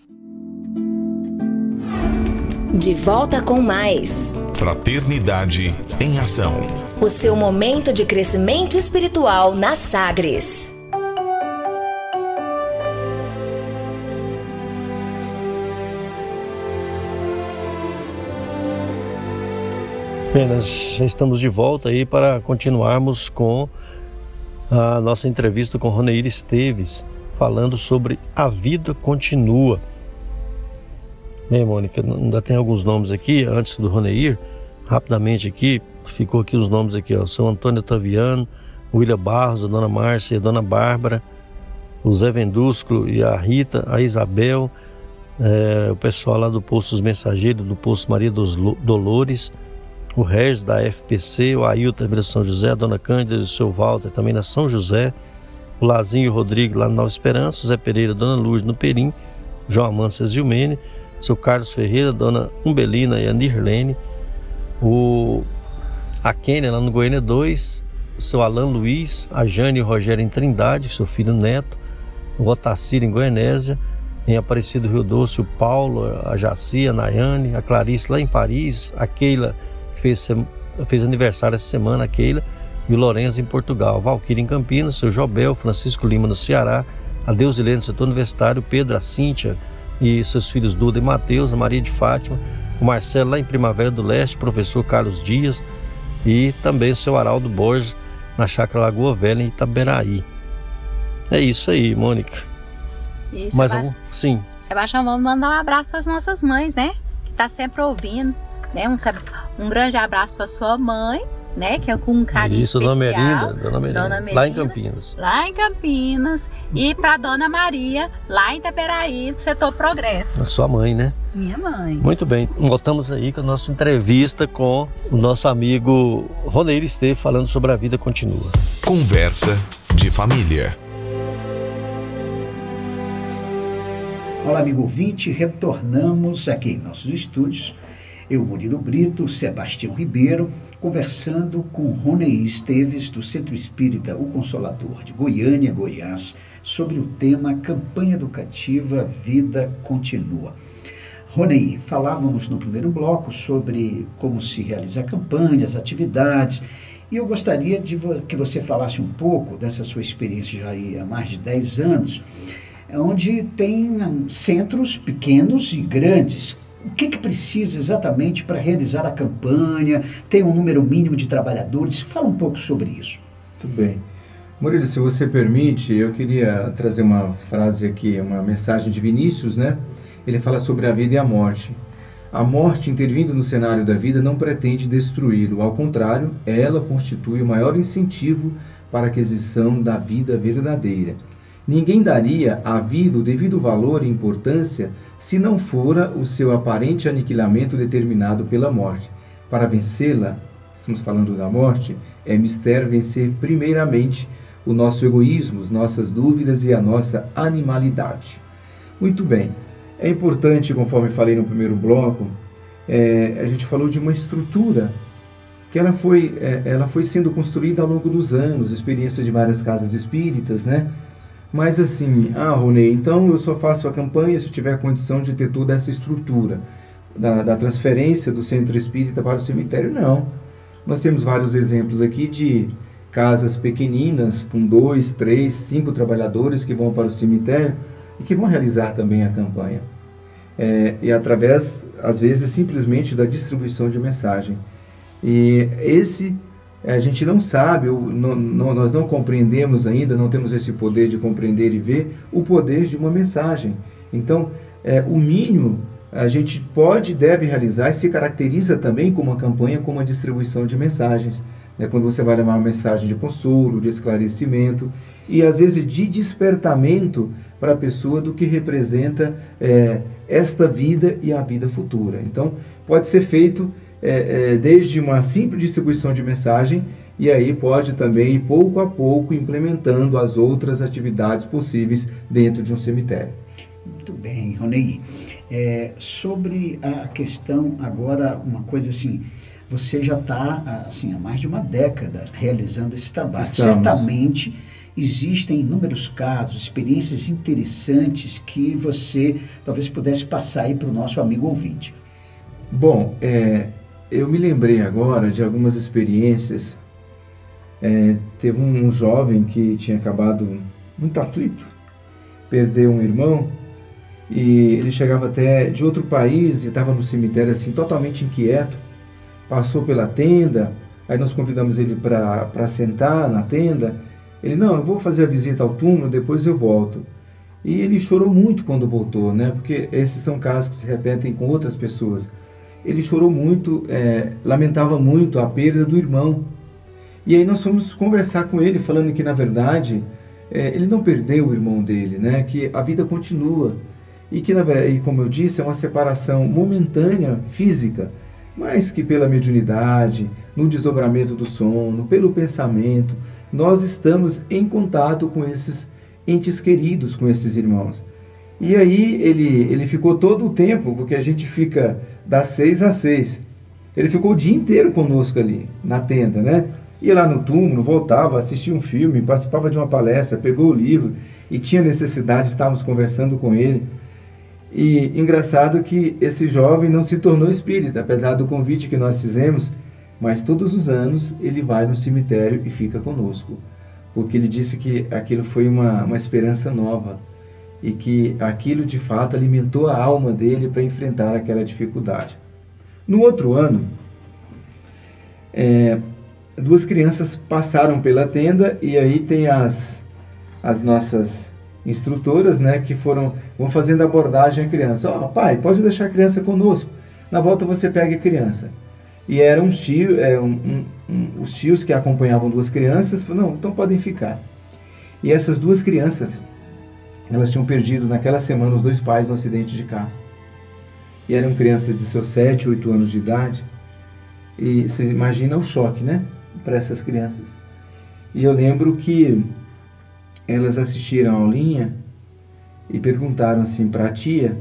De volta com mais. Fraternidade em Ação. O seu momento de crescimento espiritual na Sagres. Bem, nós já estamos de volta aí para continuarmos com a nossa entrevista com Roneir Esteves, falando sobre a vida continua. Bem, Mônica, ainda tem alguns nomes aqui, antes do Roneir, rapidamente aqui, ficou aqui os nomes aqui, ó, São Antônio Otaviano, William Barros, a Dona Márcia, a Dona Bárbara, o Zé Vendúsculo e a Rita, a Isabel, é, o pessoal lá do Poço dos Mensageiros, do Poço Maria dos Dolores, o Regis da FPC, o Ailton da São José, a Dona Cândida e o seu Walter também na São José, o Lazinho e o Rodrigo lá na Nova Esperança, o Zé Pereira, Dona Luz no Perim, João Amância Zilmene, seu Carlos Ferreira, Dona Umbelina e a Nirlene, o a Kênia lá no Goiânia 2, o seu Alan Luiz, a Jane e o Rogério em Trindade, seu filho Neto, o Otacir em Goianésia, em Aparecido Rio Doce, o Paulo, a Jaci, a Nayane, a Clarice lá em Paris, a Keila fez, fez aniversário essa semana, a Keila, e o Lourenço em Portugal, Valquíria em Campinas, seu Jobel, Francisco Lima no Ceará, a Deusilene no setor universitário, Pedro, a Cíntia e seus filhos Duda e Mateus, a Maria de Fátima, o Marcelo lá em Primavera do Leste, professor Carlos Dias e também o seu Araldo Borges na Chácara Lagoa Velha em Itaberaí. É isso aí, Mônica. Isso, Mais algum? Sim. Sebastião, vamos mandar um abraço para as nossas mães, né? Que tá sempre ouvindo né? Um, um grande abraço para sua mãe, né? Que é com um carinho Isso, especial. Dona Merinda, Dona Merinda, Dona Merinda, lá em Campinas. Lá em Campinas. E para Dona Maria, lá em Itaperaí, do setor Progresso. A sua mãe, né? Minha mãe. Muito bem. Voltamos aí com a nossa entrevista com o nosso amigo Roneiro Esteve falando sobre a vida continua. Conversa de família. Olá, amigo ouvinte, retornamos aqui em nossos estúdios eu, Murilo Brito, Sebastião Ribeiro, conversando com Ronei Esteves, do Centro Espírita O Consolador de Goiânia, Goiás, sobre o tema Campanha Educativa Vida Continua. Ronei, falávamos no primeiro bloco sobre como se realiza a campanha, as atividades, E eu gostaria de vo que você falasse um pouco dessa sua experiência já aí há mais de 10 anos, onde tem um, centros pequenos e grandes. O que, que precisa exatamente para realizar a campanha? Tem um número mínimo de trabalhadores? Fala um pouco sobre isso. Muito bem. Murilo, se você permite, eu queria trazer uma frase aqui, uma mensagem de Vinícius, né? Ele fala sobre a vida e a morte. A morte, intervindo no cenário da vida, não pretende destruí-lo. Ao contrário, ela constitui o maior incentivo para a aquisição da vida verdadeira. Ninguém daria à vida o devido valor e importância se não fora o seu aparente aniquilamento determinado pela morte. Para vencê-la, estamos falando da morte, é mistério vencer primeiramente o nosso egoísmo, as nossas dúvidas e a nossa animalidade. Muito bem. É importante, conforme falei no primeiro bloco, é, a gente falou de uma estrutura que ela foi, é, ela foi sendo construída ao longo dos anos, experiência de várias casas espíritas, né? Mas assim, ah, Rony, então eu só faço a campanha se tiver condição de ter toda essa estrutura da, da transferência do centro espírita para o cemitério. Não. Nós temos vários exemplos aqui de casas pequeninas, com dois, três, cinco trabalhadores que vão para o cemitério e que vão realizar também a campanha. É, e através, às vezes, simplesmente da distribuição de mensagem. E esse a gente não sabe, ou não, não, nós não compreendemos ainda, não temos esse poder de compreender e ver o poder de uma mensagem. Então, é, o mínimo a gente pode e deve realizar e se caracteriza também como uma campanha, como a distribuição de mensagens. Né? Quando você vai levar uma mensagem de consolo, de esclarecimento e às vezes de despertamento para a pessoa do que representa é, esta vida e a vida futura. Então, pode ser feito é, é, desde uma simples distribuição de mensagem e aí pode também, pouco a pouco, implementando as outras atividades possíveis dentro de um cemitério. Muito bem, Ronei. É, sobre a questão agora, uma coisa assim, você já está assim, há mais de uma década realizando esse trabalho. Estamos. Certamente existem inúmeros casos, experiências interessantes que você talvez pudesse passar aí para o nosso amigo ouvinte. Bom, é, eu me lembrei agora de algumas experiências. É, teve um jovem que tinha acabado muito aflito, perdeu um irmão e ele chegava até de outro país e estava no cemitério assim totalmente inquieto. Passou pela tenda, aí nós convidamos ele para sentar na tenda. Ele não, eu vou fazer a visita ao túmulo, depois eu volto. E ele chorou muito quando voltou, né? Porque esses são casos que se repetem com outras pessoas ele chorou muito, é, lamentava muito a perda do irmão. E aí nós fomos conversar com ele, falando que na verdade é, ele não perdeu o irmão dele, né? Que a vida continua e que na verdade, como eu disse, é uma separação momentânea, física, mas que pela mediunidade, no desdobramento do sono, pelo pensamento, nós estamos em contato com esses entes queridos, com esses irmãos. E aí ele, ele ficou todo o tempo, porque a gente fica das seis às seis. Ele ficou o dia inteiro conosco ali, na tenda, né? Ia lá no túmulo, voltava, assistia um filme, participava de uma palestra, pegou o livro e tinha necessidade, estávamos conversando com ele. E engraçado que esse jovem não se tornou espírita, apesar do convite que nós fizemos, mas todos os anos ele vai no cemitério e fica conosco, porque ele disse que aquilo foi uma, uma esperança nova e que aquilo de fato alimentou a alma dele para enfrentar aquela dificuldade. No outro ano, é, duas crianças passaram pela tenda e aí tem as, as nossas instrutoras, né, que foram vão fazendo abordagem à criança. Ó, oh, pai, pode deixar a criança conosco. Na volta você pega a criança. E eram os tios, é, um, um, os tios que acompanhavam duas crianças, falaram, não, então podem ficar. E essas duas crianças elas tinham perdido naquela semana os dois pais no acidente de carro. E eram crianças de seus 7, 8 anos de idade. E vocês imaginam o choque, né? Para essas crianças. E eu lembro que elas assistiram a aulinha e perguntaram assim para a tia: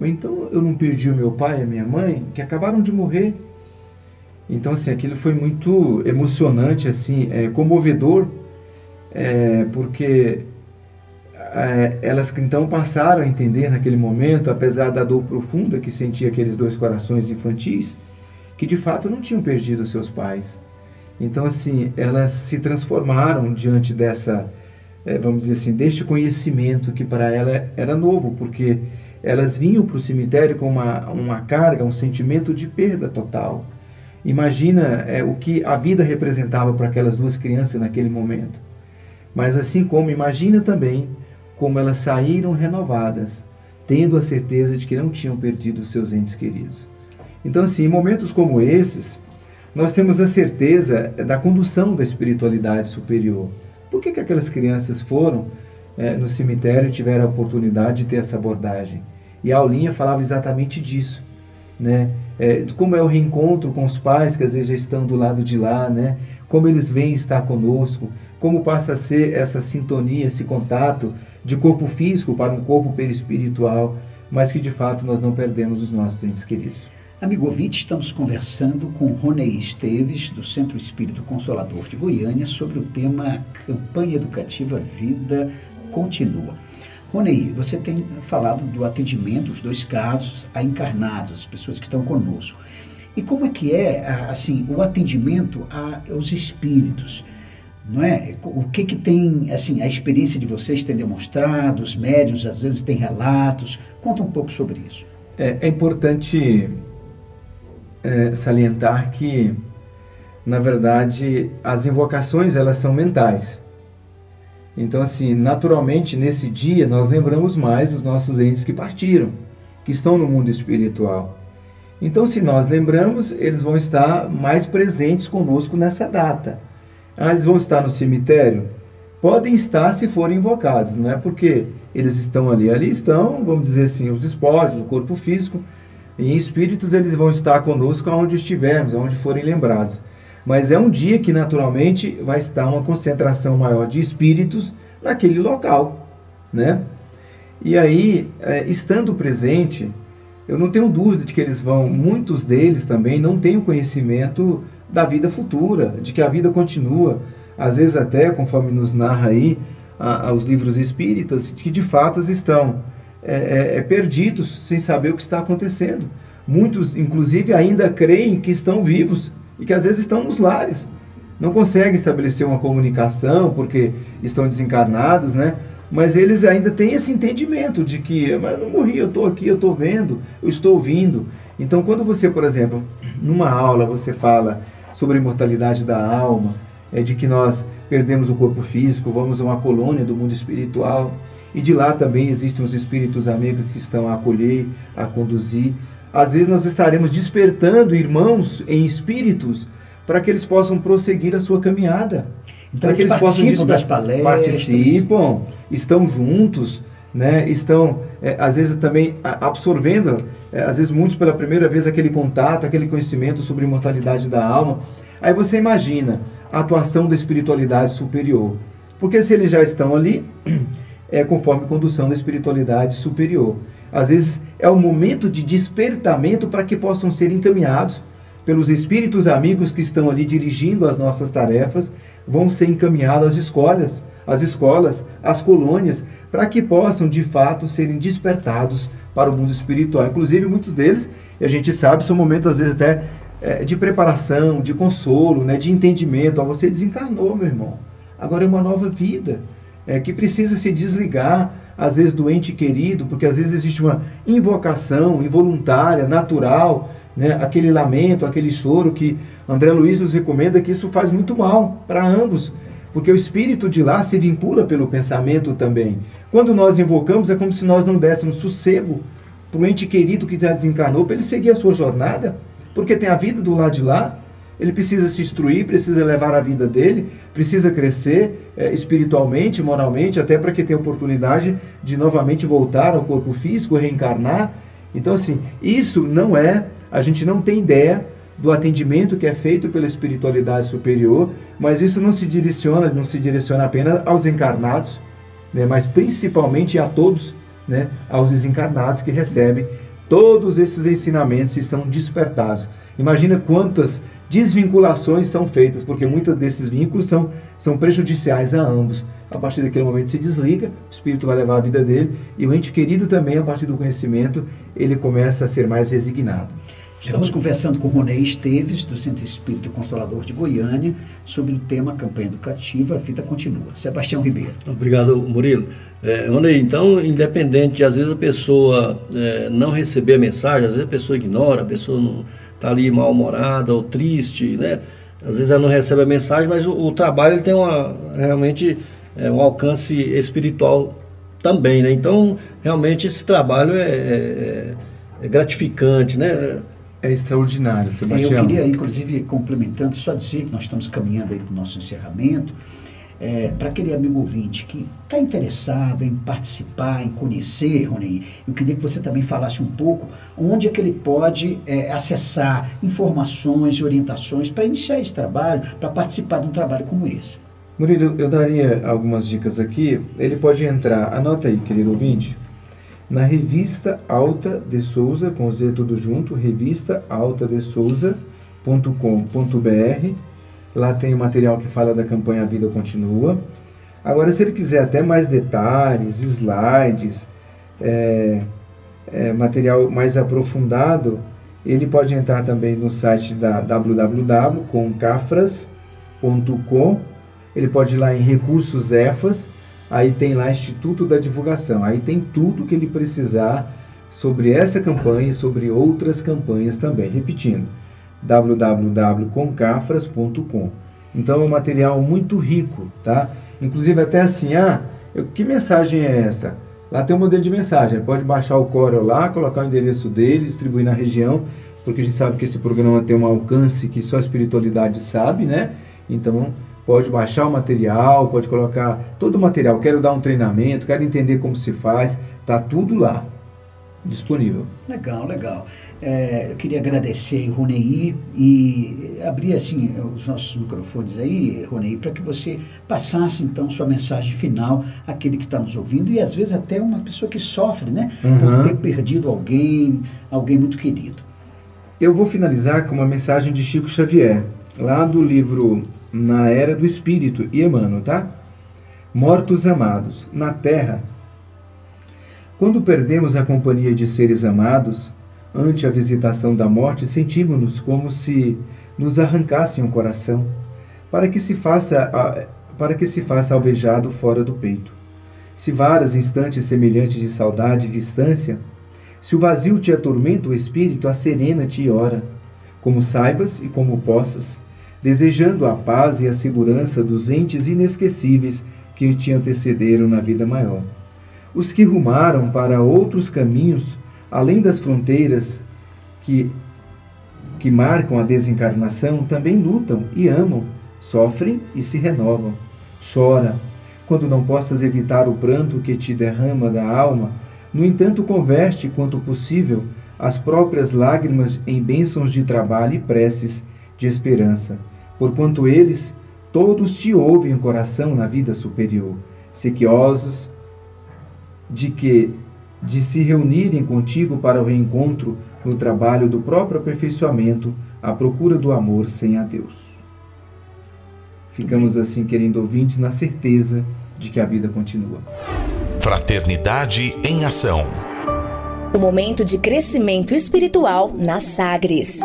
então eu não perdi o meu pai e a minha mãe, que acabaram de morrer? Então, assim, aquilo foi muito emocionante, assim, é, comovedor, é, porque é, elas então passaram a entender naquele momento, apesar da dor profunda que sentia aqueles dois corações infantis, que de fato não tinham perdido seus pais. Então, assim, elas se transformaram diante dessa, é, vamos dizer assim, deste conhecimento que para ela era novo, porque elas vinham para o cemitério com uma, uma carga, um sentimento de perda total. Imagina é, o que a vida representava para aquelas duas crianças naquele momento. Mas assim como imagina também como elas saíram renovadas, tendo a certeza de que não tinham perdido seus entes queridos. Então, assim, em momentos como esses, nós temos a certeza da condução da espiritualidade superior. Por que, que aquelas crianças foram é, no cemitério e tiveram a oportunidade de ter essa abordagem? E a aulinha falava exatamente disso, né? É, como é o reencontro com os pais que às vezes já estão do lado de lá, né? Como eles vêm estar conosco, como passa a ser essa sintonia, esse contato de corpo físico para um corpo perispiritual, mas que de fato nós não perdemos os nossos entes queridos. Amigo ouvinte, estamos conversando com Ronei Esteves, do Centro Espírito Consolador de Goiânia, sobre o tema Campanha Educativa Vida Continua. Ronei, você tem falado do atendimento, os dois casos, a encarnados, as pessoas que estão conosco. E como é que é, assim, o atendimento aos espíritos? Não é? O que que tem, assim, a experiência de vocês tem demonstrado, os médios às vezes têm relatos. Conta um pouco sobre isso. É, é importante é, salientar que, na verdade, as invocações elas são mentais. Então, assim, naturalmente, nesse dia, nós lembramos mais os nossos entes que partiram, que estão no mundo espiritual. Então, se nós lembramos, eles vão estar mais presentes conosco nessa data. Ah, eles vão estar no cemitério? Podem estar se forem invocados, não é porque eles estão ali. Ali estão, vamos dizer assim, os esportes, o corpo físico. E em espíritos, eles vão estar conosco aonde estivermos, aonde forem lembrados. Mas é um dia que naturalmente vai estar uma concentração maior de espíritos naquele local, né? E aí, é, estando presente, eu não tenho dúvida de que eles vão, muitos deles também não têm o conhecimento da vida futura, de que a vida continua. Às vezes até, conforme nos narra aí a, a, os livros espíritas, que de fato estão é, é, é, perdidos sem saber o que está acontecendo. Muitos, inclusive, ainda creem que estão vivos e que às vezes estão nos lares. Não conseguem estabelecer uma comunicação porque estão desencarnados, né? Mas eles ainda têm esse entendimento de que, mas eu não morri, eu estou aqui, eu estou vendo, eu estou ouvindo. Então, quando você, por exemplo, numa aula você fala sobre a imortalidade da alma, é de que nós perdemos o corpo físico, vamos a uma colônia do mundo espiritual, e de lá também existem os espíritos amigos que estão a acolher, a conduzir às vezes nós estaremos despertando irmãos em espíritos para que eles possam prosseguir a sua caminhada. Então para que eles participam das palestras. Participam, estão juntos, né? estão, é, às vezes, também absorvendo, é, às vezes, muitos pela primeira vez, aquele contato, aquele conhecimento sobre imortalidade da alma. Aí você imagina a atuação da espiritualidade superior. Porque se eles já estão ali, é conforme condução da espiritualidade superior. Às vezes é o momento de despertamento para que possam ser encaminhados pelos espíritos amigos que estão ali dirigindo as nossas tarefas, vão ser encaminhados às escolas, às escolas, às colônias, para que possam de fato serem despertados para o mundo espiritual. Inclusive muitos deles, a gente sabe, são momentos às vezes até é, de preparação, de consolo, né, de entendimento. Ó, você desencarnou, meu irmão. Agora é uma nova vida é, que precisa se desligar, às vezes, do ente querido, porque às vezes existe uma invocação involuntária, natural, né? aquele lamento, aquele choro que André Luiz nos recomenda que isso faz muito mal para ambos, porque o espírito de lá se vincula pelo pensamento também. Quando nós invocamos, é como se nós não dessemos sossego para o ente querido que já desencarnou, para ele seguir a sua jornada, porque tem a vida do lado de lá, ele precisa se instruir, precisa levar a vida dele, precisa crescer é, espiritualmente, moralmente, até para que tenha oportunidade de novamente voltar ao corpo físico, reencarnar. Então, assim, isso não é, a gente não tem ideia do atendimento que é feito pela espiritualidade superior, mas isso não se direciona, não se direciona apenas aos encarnados, né, mas principalmente a todos, né, aos desencarnados que recebem todos esses ensinamentos e são despertados. Imagina quantas desvinculações são feitas, porque muitos desses vínculos são, são prejudiciais a ambos. A partir daquele momento se desliga, o espírito vai levar a vida dele, e o ente querido também, a partir do conhecimento, ele começa a ser mais resignado. Estamos conversando com Ronei Esteves, do Centro Espírita Consolador de Goiânia, sobre o tema campanha educativa, a fita continua. Sebastião Ribeiro. Obrigado, Murilo. É, Ronei, então, independente de às vezes a pessoa é, não receber a mensagem, às vezes a pessoa ignora, a pessoa não está ali mal-humorada ou triste, né? Às vezes ela não recebe a mensagem, mas o, o trabalho ele tem uma, realmente é, um alcance espiritual também, né? Então, realmente esse trabalho é, é, é gratificante, né? É extraordinário, Sebastião. Eu queria, inclusive, complementando, só dizer que nós estamos caminhando aí para o nosso encerramento, é, para aquele amigo ouvinte que está interessado em participar, em conhecer, Rony, eu queria que você também falasse um pouco onde é que ele pode é, acessar informações e orientações para iniciar esse trabalho, para participar de um trabalho como esse. Murilo, eu daria algumas dicas aqui. Ele pode entrar, anota aí, querido ouvinte, na revista Alta de Souza, com Z tudo junto, revista alta de Souza.com.br. Lá tem o material que fala da campanha A Vida Continua. Agora, se ele quiser até mais detalhes, slides, é, é, material mais aprofundado, ele pode entrar também no site da www.concafras.com. Ele pode ir lá em Recursos EFAS Aí tem lá Instituto da Divulgação. Aí tem tudo que ele precisar sobre essa campanha e sobre outras campanhas também. Repetindo, www.concafras.com. Então é um material muito rico, tá? Inclusive até assim, ah, eu, que mensagem é essa? Lá tem um modelo de mensagem, pode baixar o Corel lá, colocar o endereço dele, distribuir na região, porque a gente sabe que esse programa tem um alcance que só a espiritualidade sabe, né? Então pode baixar o material, pode colocar todo o material. Quero dar um treinamento, quero entender como se faz, tá tudo lá disponível. Legal, legal. É, eu queria agradecer, Ronei, e abrir assim os nossos microfones aí, Ronei, para que você passasse então sua mensagem final àquele que está nos ouvindo e às vezes até uma pessoa que sofre, né, uhum. por ter perdido alguém, alguém muito querido. Eu vou finalizar com uma mensagem de Chico Xavier, lá do livro na era do Espírito e Emmanuel, tá? Mortos amados, na terra. Quando perdemos a companhia de seres amados, ante a visitação da morte, sentimos-nos como se nos arrancassem o coração, para que se faça para que se faça alvejado fora do peito. Se varas instantes semelhantes de saudade e distância, se o vazio te atormenta o espírito, acerena-te e ora, como saibas e como possas, desejando a paz e a segurança dos entes inesquecíveis que te antecederam na vida maior. Os que rumaram para outros caminhos, além das fronteiras que, que marcam a desencarnação, também lutam e amam, sofrem e se renovam. Chora, quando não possas evitar o pranto que te derrama da alma, no entanto, converte, quanto possível, as próprias lágrimas em bênçãos de trabalho e preces de esperança porquanto eles todos te ouvem o coração na vida superior, sequiosos de que de se reunirem contigo para o reencontro no trabalho do próprio aperfeiçoamento, à procura do amor sem a Deus. Ficamos assim, querendo ouvintes, na certeza de que a vida continua. Fraternidade em ação. O momento de crescimento espiritual na Sagres.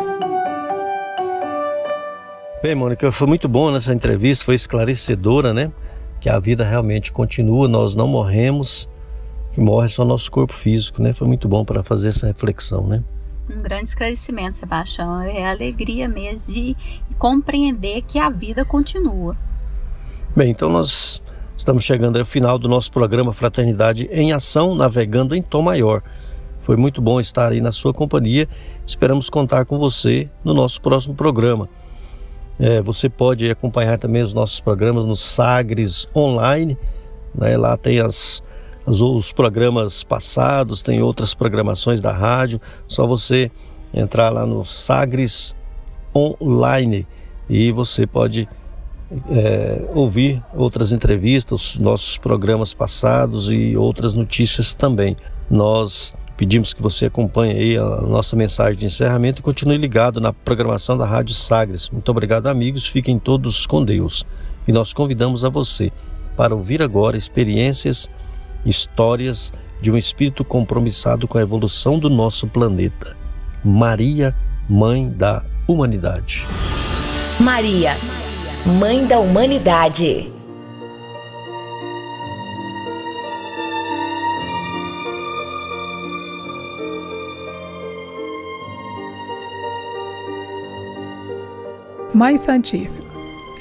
Bem, Mônica, foi muito bom nessa entrevista, foi esclarecedora, né? Que a vida realmente continua, nós não morremos, que morre só nosso corpo físico, né? Foi muito bom para fazer essa reflexão, né? Um grande esclarecimento, Sebastião. É a alegria mesmo de compreender que a vida continua. Bem, então nós estamos chegando ao final do nosso programa Fraternidade em Ação, navegando em Tom Maior. Foi muito bom estar aí na sua companhia. Esperamos contar com você no nosso próximo programa. É, você pode acompanhar também os nossos programas no Sagres Online. Né? Lá tem as, as, os programas passados, tem outras programações da rádio. Só você entrar lá no Sagres Online e você pode é, ouvir outras entrevistas, nossos programas passados e outras notícias também. Nós Pedimos que você acompanhe aí a nossa mensagem de encerramento e continue ligado na programação da Rádio Sagres. Muito obrigado, amigos. Fiquem todos com Deus. E nós convidamos a você para ouvir agora experiências, histórias de um espírito compromissado com a evolução do nosso planeta. Maria Mãe da Humanidade. Maria, Mãe da Humanidade. Mãe Santíssima,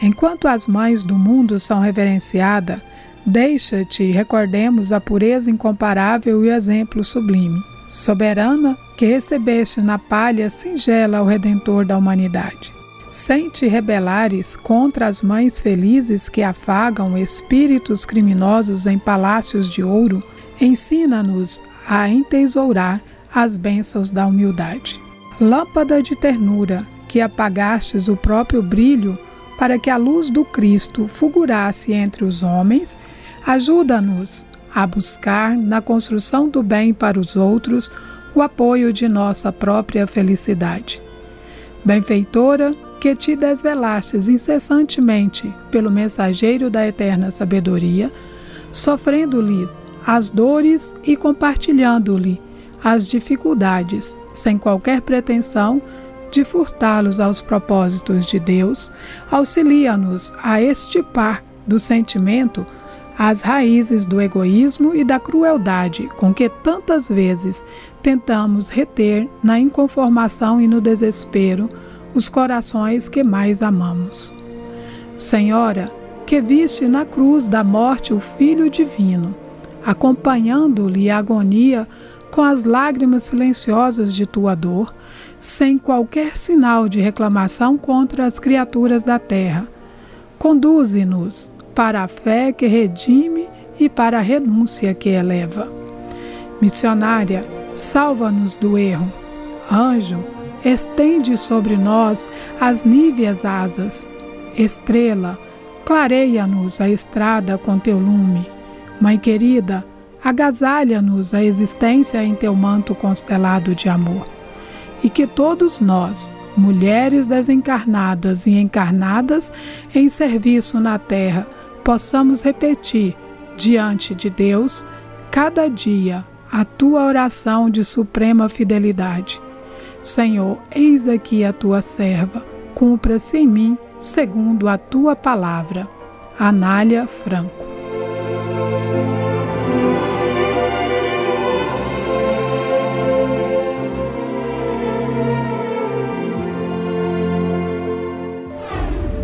enquanto as mães do mundo são reverenciadas, deixa-te recordemos a pureza incomparável e o exemplo sublime. Soberana, que recebeste na palha singela o Redentor da humanidade. Sem te rebelares contra as mães felizes que afagam espíritos criminosos em palácios de ouro, ensina-nos a entesourar as bênçãos da humildade. Lâmpada de ternura, que apagastes o próprio brilho para que a luz do Cristo fulgurasse entre os homens, ajuda-nos a buscar na construção do bem para os outros o apoio de nossa própria felicidade. Benfeitora, que te desvelastes incessantemente pelo mensageiro da eterna sabedoria, sofrendo-lhes as dores e compartilhando-lhe as dificuldades, sem qualquer pretensão de furtá-los aos propósitos de Deus, auxilia-nos a estipar do sentimento as raízes do egoísmo e da crueldade com que tantas vezes tentamos reter na inconformação e no desespero os corações que mais amamos. Senhora, que viste na cruz da morte o Filho Divino, acompanhando-lhe a agonia com as lágrimas silenciosas de tua dor, sem qualquer sinal de reclamação contra as criaturas da terra. Conduze-nos para a fé que redime e para a renúncia que eleva. Missionária, salva-nos do erro. Anjo, estende sobre nós as níveas asas. Estrela, clareia-nos a estrada com teu lume. Mãe querida, agasalha-nos a existência em teu manto constelado de amor e que todos nós, mulheres desencarnadas e encarnadas em serviço na terra, possamos repetir diante de Deus cada dia a tua oração de suprema fidelidade. Senhor, eis aqui a tua serva, cumpra-se em mim segundo a tua palavra. Anália Franco